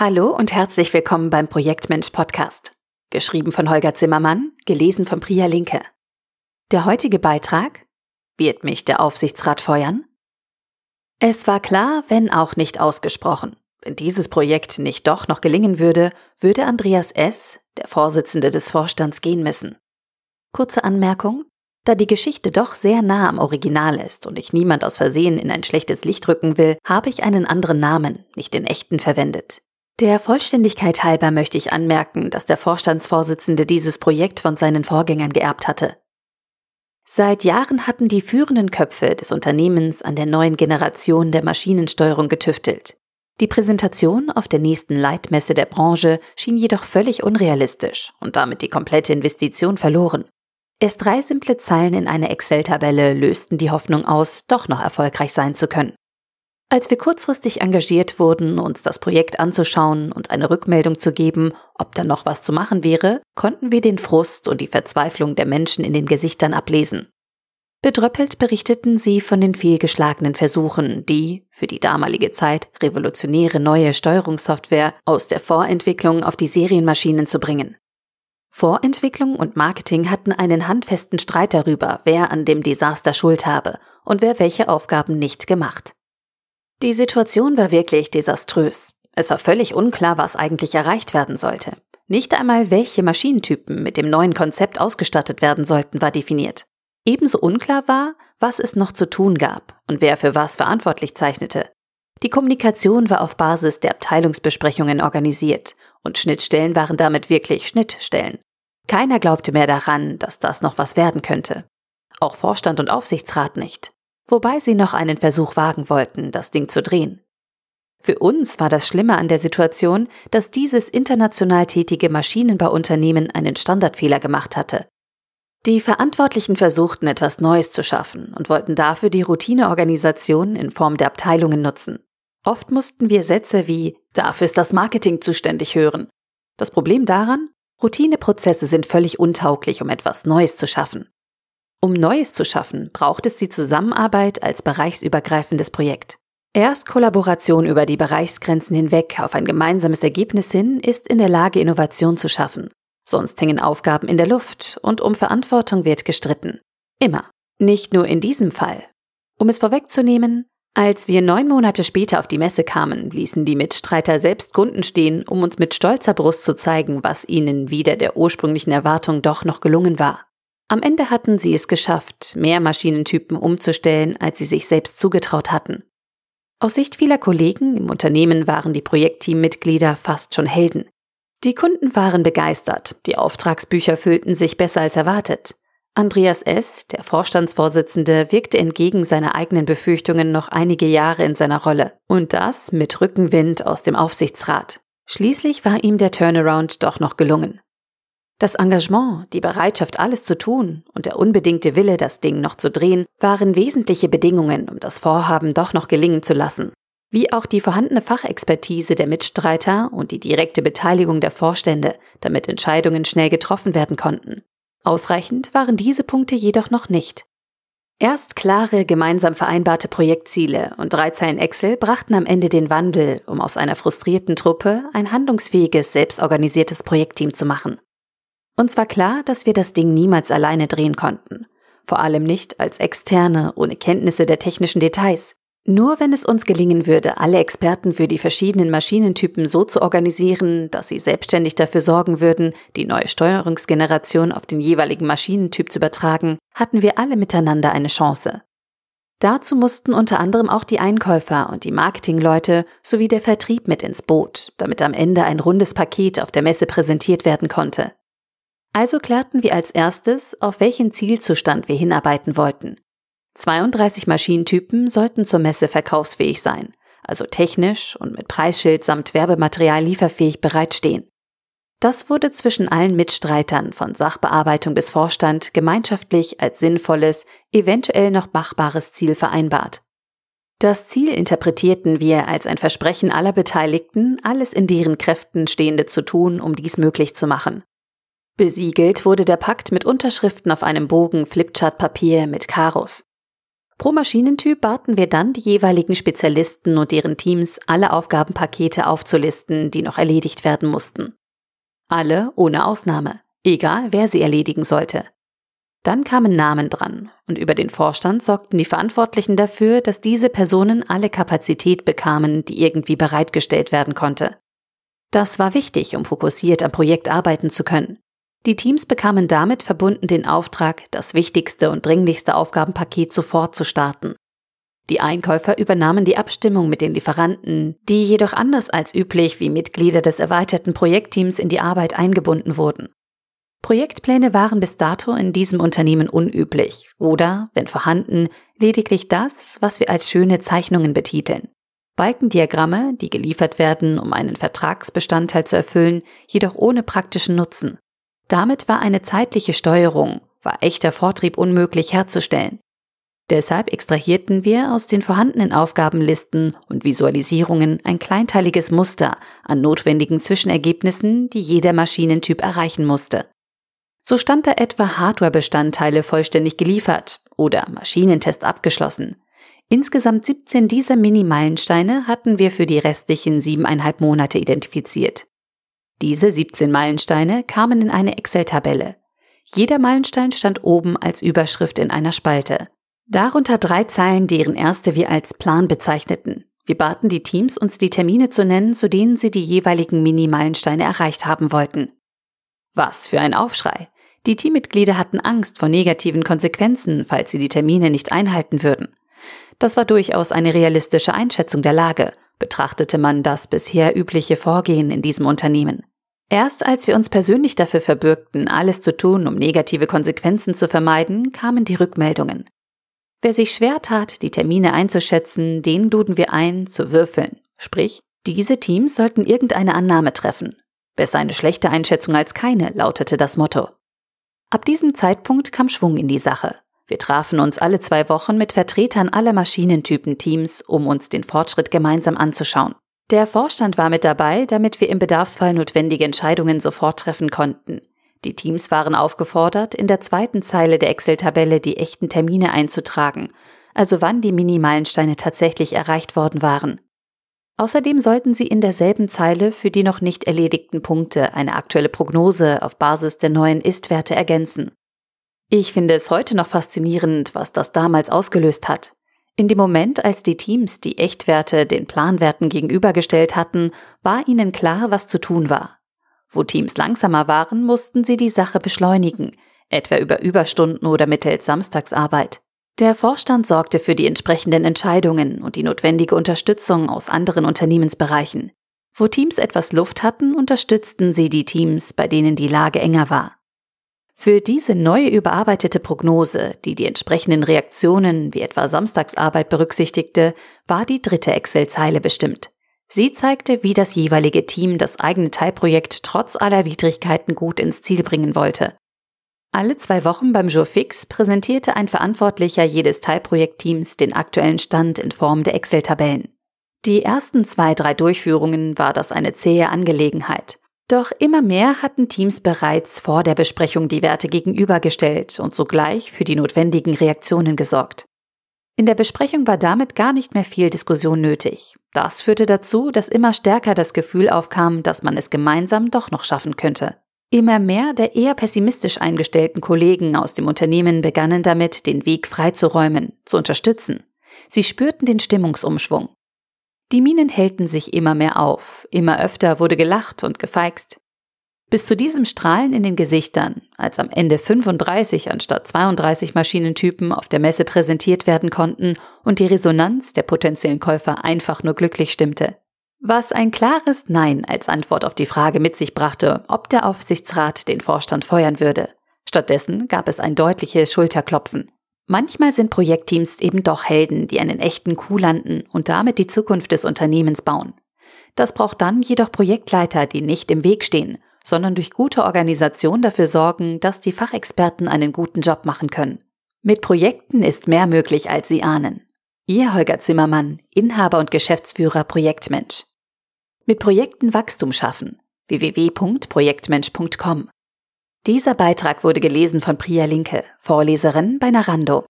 Hallo und herzlich willkommen beim Projektmensch Podcast. Geschrieben von Holger Zimmermann, gelesen von Priya Linke. Der heutige Beitrag Wird mich der Aufsichtsrat feuern? Es war klar, wenn auch nicht ausgesprochen. Wenn dieses Projekt nicht doch noch gelingen würde, würde Andreas S., der Vorsitzende des Vorstands, gehen müssen. Kurze Anmerkung. Da die Geschichte doch sehr nah am Original ist und ich niemand aus Versehen in ein schlechtes Licht rücken will, habe ich einen anderen Namen, nicht den echten, verwendet. Der Vollständigkeit halber möchte ich anmerken, dass der Vorstandsvorsitzende dieses Projekt von seinen Vorgängern geerbt hatte. Seit Jahren hatten die führenden Köpfe des Unternehmens an der neuen Generation der Maschinensteuerung getüftelt. Die Präsentation auf der nächsten Leitmesse der Branche schien jedoch völlig unrealistisch und damit die komplette Investition verloren. Erst drei simple Zeilen in einer Excel-Tabelle lösten die Hoffnung aus, doch noch erfolgreich sein zu können. Als wir kurzfristig engagiert wurden, uns das Projekt anzuschauen und eine Rückmeldung zu geben, ob da noch was zu machen wäre, konnten wir den Frust und die Verzweiflung der Menschen in den Gesichtern ablesen. Bedröppelt berichteten sie von den fehlgeschlagenen Versuchen, die, für die damalige Zeit, revolutionäre neue Steuerungssoftware aus der Vorentwicklung auf die Serienmaschinen zu bringen. Vorentwicklung und Marketing hatten einen handfesten Streit darüber, wer an dem Desaster Schuld habe und wer welche Aufgaben nicht gemacht. Die Situation war wirklich desaströs. Es war völlig unklar, was eigentlich erreicht werden sollte. Nicht einmal, welche Maschinentypen mit dem neuen Konzept ausgestattet werden sollten, war definiert. Ebenso unklar war, was es noch zu tun gab und wer für was verantwortlich zeichnete. Die Kommunikation war auf Basis der Abteilungsbesprechungen organisiert und Schnittstellen waren damit wirklich Schnittstellen. Keiner glaubte mehr daran, dass das noch was werden könnte. Auch Vorstand und Aufsichtsrat nicht wobei sie noch einen Versuch wagen wollten, das Ding zu drehen. Für uns war das Schlimme an der Situation, dass dieses international tätige Maschinenbauunternehmen einen Standardfehler gemacht hatte. Die Verantwortlichen versuchten etwas Neues zu schaffen und wollten dafür die Routineorganisation in Form der Abteilungen nutzen. Oft mussten wir Sätze wie dafür ist das Marketing zuständig hören. Das Problem daran, Routineprozesse sind völlig untauglich, um etwas Neues zu schaffen. Um Neues zu schaffen, braucht es die Zusammenarbeit als bereichsübergreifendes Projekt. Erst Kollaboration über die Bereichsgrenzen hinweg auf ein gemeinsames Ergebnis hin ist in der Lage, Innovation zu schaffen. Sonst hängen Aufgaben in der Luft und um Verantwortung wird gestritten. Immer. Nicht nur in diesem Fall. Um es vorwegzunehmen, als wir neun Monate später auf die Messe kamen, ließen die Mitstreiter selbst Kunden stehen, um uns mit stolzer Brust zu zeigen, was ihnen wieder der ursprünglichen Erwartung doch noch gelungen war. Am Ende hatten sie es geschafft, mehr Maschinentypen umzustellen, als sie sich selbst zugetraut hatten. Aus Sicht vieler Kollegen im Unternehmen waren die Projektteammitglieder fast schon Helden. Die Kunden waren begeistert, die Auftragsbücher füllten sich besser als erwartet. Andreas S., der Vorstandsvorsitzende, wirkte entgegen seiner eigenen Befürchtungen noch einige Jahre in seiner Rolle. Und das mit Rückenwind aus dem Aufsichtsrat. Schließlich war ihm der Turnaround doch noch gelungen. Das Engagement, die Bereitschaft, alles zu tun und der unbedingte Wille, das Ding noch zu drehen, waren wesentliche Bedingungen, um das Vorhaben doch noch gelingen zu lassen. Wie auch die vorhandene Fachexpertise der Mitstreiter und die direkte Beteiligung der Vorstände, damit Entscheidungen schnell getroffen werden konnten. Ausreichend waren diese Punkte jedoch noch nicht. Erst klare, gemeinsam vereinbarte Projektziele und drei Zeilen Excel brachten am Ende den Wandel, um aus einer frustrierten Truppe ein handlungsfähiges, selbstorganisiertes Projektteam zu machen. Uns war klar, dass wir das Ding niemals alleine drehen konnten. Vor allem nicht als Externe ohne Kenntnisse der technischen Details. Nur wenn es uns gelingen würde, alle Experten für die verschiedenen Maschinentypen so zu organisieren, dass sie selbstständig dafür sorgen würden, die neue Steuerungsgeneration auf den jeweiligen Maschinentyp zu übertragen, hatten wir alle miteinander eine Chance. Dazu mussten unter anderem auch die Einkäufer und die Marketingleute sowie der Vertrieb mit ins Boot, damit am Ende ein rundes Paket auf der Messe präsentiert werden konnte. Also klärten wir als erstes, auf welchen Zielzustand wir hinarbeiten wollten. 32 Maschinentypen sollten zur Messe verkaufsfähig sein, also technisch und mit Preisschild samt Werbematerial lieferfähig bereitstehen. Das wurde zwischen allen Mitstreitern von Sachbearbeitung bis Vorstand gemeinschaftlich als sinnvolles, eventuell noch machbares Ziel vereinbart. Das Ziel interpretierten wir als ein Versprechen aller Beteiligten, alles in deren Kräften Stehende zu tun, um dies möglich zu machen. Besiegelt wurde der Pakt mit Unterschriften auf einem Bogen Flipchart-Papier mit Karos. Pro Maschinentyp baten wir dann die jeweiligen Spezialisten und deren Teams, alle Aufgabenpakete aufzulisten, die noch erledigt werden mussten. Alle ohne Ausnahme, egal wer sie erledigen sollte. Dann kamen Namen dran und über den Vorstand sorgten die Verantwortlichen dafür, dass diese Personen alle Kapazität bekamen, die irgendwie bereitgestellt werden konnte. Das war wichtig, um fokussiert am Projekt arbeiten zu können. Die Teams bekamen damit verbunden den Auftrag, das wichtigste und dringlichste Aufgabenpaket sofort zu starten. Die Einkäufer übernahmen die Abstimmung mit den Lieferanten, die jedoch anders als üblich wie Mitglieder des erweiterten Projektteams in die Arbeit eingebunden wurden. Projektpläne waren bis dato in diesem Unternehmen unüblich oder, wenn vorhanden, lediglich das, was wir als schöne Zeichnungen betiteln. Balkendiagramme, die geliefert werden, um einen Vertragsbestandteil zu erfüllen, jedoch ohne praktischen Nutzen. Damit war eine zeitliche Steuerung, war echter Vortrieb unmöglich herzustellen. Deshalb extrahierten wir aus den vorhandenen Aufgabenlisten und Visualisierungen ein kleinteiliges Muster an notwendigen Zwischenergebnissen, die jeder Maschinentyp erreichen musste. So stand da etwa Hardwarebestandteile vollständig geliefert oder Maschinentest abgeschlossen. Insgesamt 17 dieser Mini-Meilensteine hatten wir für die restlichen siebeneinhalb Monate identifiziert. Diese 17 Meilensteine kamen in eine Excel-Tabelle. Jeder Meilenstein stand oben als Überschrift in einer Spalte. Darunter drei Zeilen, deren erste wir als Plan bezeichneten. Wir baten die Teams, uns die Termine zu nennen, zu denen sie die jeweiligen Mini-Meilensteine erreicht haben wollten. Was für ein Aufschrei! Die Teammitglieder hatten Angst vor negativen Konsequenzen, falls sie die Termine nicht einhalten würden. Das war durchaus eine realistische Einschätzung der Lage, betrachtete man das bisher übliche Vorgehen in diesem Unternehmen. Erst als wir uns persönlich dafür verbürgten, alles zu tun, um negative Konsequenzen zu vermeiden, kamen die Rückmeldungen. Wer sich schwer tat, die Termine einzuschätzen, den luden wir ein, zu würfeln. Sprich, diese Teams sollten irgendeine Annahme treffen. Besser eine schlechte Einschätzung als keine, lautete das Motto. Ab diesem Zeitpunkt kam Schwung in die Sache. Wir trafen uns alle zwei Wochen mit Vertretern aller Maschinentypen-Teams, um uns den Fortschritt gemeinsam anzuschauen. Der Vorstand war mit dabei, damit wir im Bedarfsfall notwendige Entscheidungen sofort treffen konnten. Die Teams waren aufgefordert, in der zweiten Zeile der Excel-Tabelle die echten Termine einzutragen, also wann die Minimeilensteine tatsächlich erreicht worden waren. Außerdem sollten Sie in derselben Zeile für die noch nicht erledigten Punkte eine aktuelle Prognose auf Basis der neuen Ist-Werte ergänzen. Ich finde es heute noch faszinierend, was das damals ausgelöst hat. In dem Moment, als die Teams die Echtwerte den Planwerten gegenübergestellt hatten, war ihnen klar, was zu tun war. Wo Teams langsamer waren, mussten sie die Sache beschleunigen, etwa über Überstunden oder mittels Samstagsarbeit. Der Vorstand sorgte für die entsprechenden Entscheidungen und die notwendige Unterstützung aus anderen Unternehmensbereichen. Wo Teams etwas Luft hatten, unterstützten sie die Teams, bei denen die Lage enger war. Für diese neue überarbeitete Prognose, die die entsprechenden Reaktionen wie etwa Samstagsarbeit berücksichtigte, war die dritte Excel-Zeile bestimmt. Sie zeigte, wie das jeweilige Team das eigene Teilprojekt trotz aller Widrigkeiten gut ins Ziel bringen wollte. Alle zwei Wochen beim Jour fix präsentierte ein Verantwortlicher jedes Teilprojektteams den aktuellen Stand in Form der Excel-Tabellen. Die ersten zwei, drei Durchführungen war das eine zähe Angelegenheit. Doch immer mehr hatten Teams bereits vor der Besprechung die Werte gegenübergestellt und sogleich für die notwendigen Reaktionen gesorgt. In der Besprechung war damit gar nicht mehr viel Diskussion nötig. Das führte dazu, dass immer stärker das Gefühl aufkam, dass man es gemeinsam doch noch schaffen könnte. Immer mehr der eher pessimistisch eingestellten Kollegen aus dem Unternehmen begannen damit, den Weg freizuräumen, zu unterstützen. Sie spürten den Stimmungsumschwung. Die Minen hellten sich immer mehr auf, immer öfter wurde gelacht und gefeixt. Bis zu diesem Strahlen in den Gesichtern, als am Ende 35 anstatt 32 Maschinentypen auf der Messe präsentiert werden konnten und die Resonanz der potenziellen Käufer einfach nur glücklich stimmte was ein klares Nein als Antwort auf die Frage mit sich brachte, ob der Aufsichtsrat den Vorstand feuern würde. Stattdessen gab es ein deutliches Schulterklopfen. Manchmal sind Projektteams eben doch Helden, die einen echten Coup landen und damit die Zukunft des Unternehmens bauen. Das braucht dann jedoch Projektleiter, die nicht im Weg stehen, sondern durch gute Organisation dafür sorgen, dass die Fachexperten einen guten Job machen können. Mit Projekten ist mehr möglich, als Sie ahnen. Ihr Holger Zimmermann, Inhaber und Geschäftsführer Projektmensch mit Projekten Wachstum schaffen. www.projektmensch.com. Dieser Beitrag wurde gelesen von Priya Linke, Vorleserin bei Narando.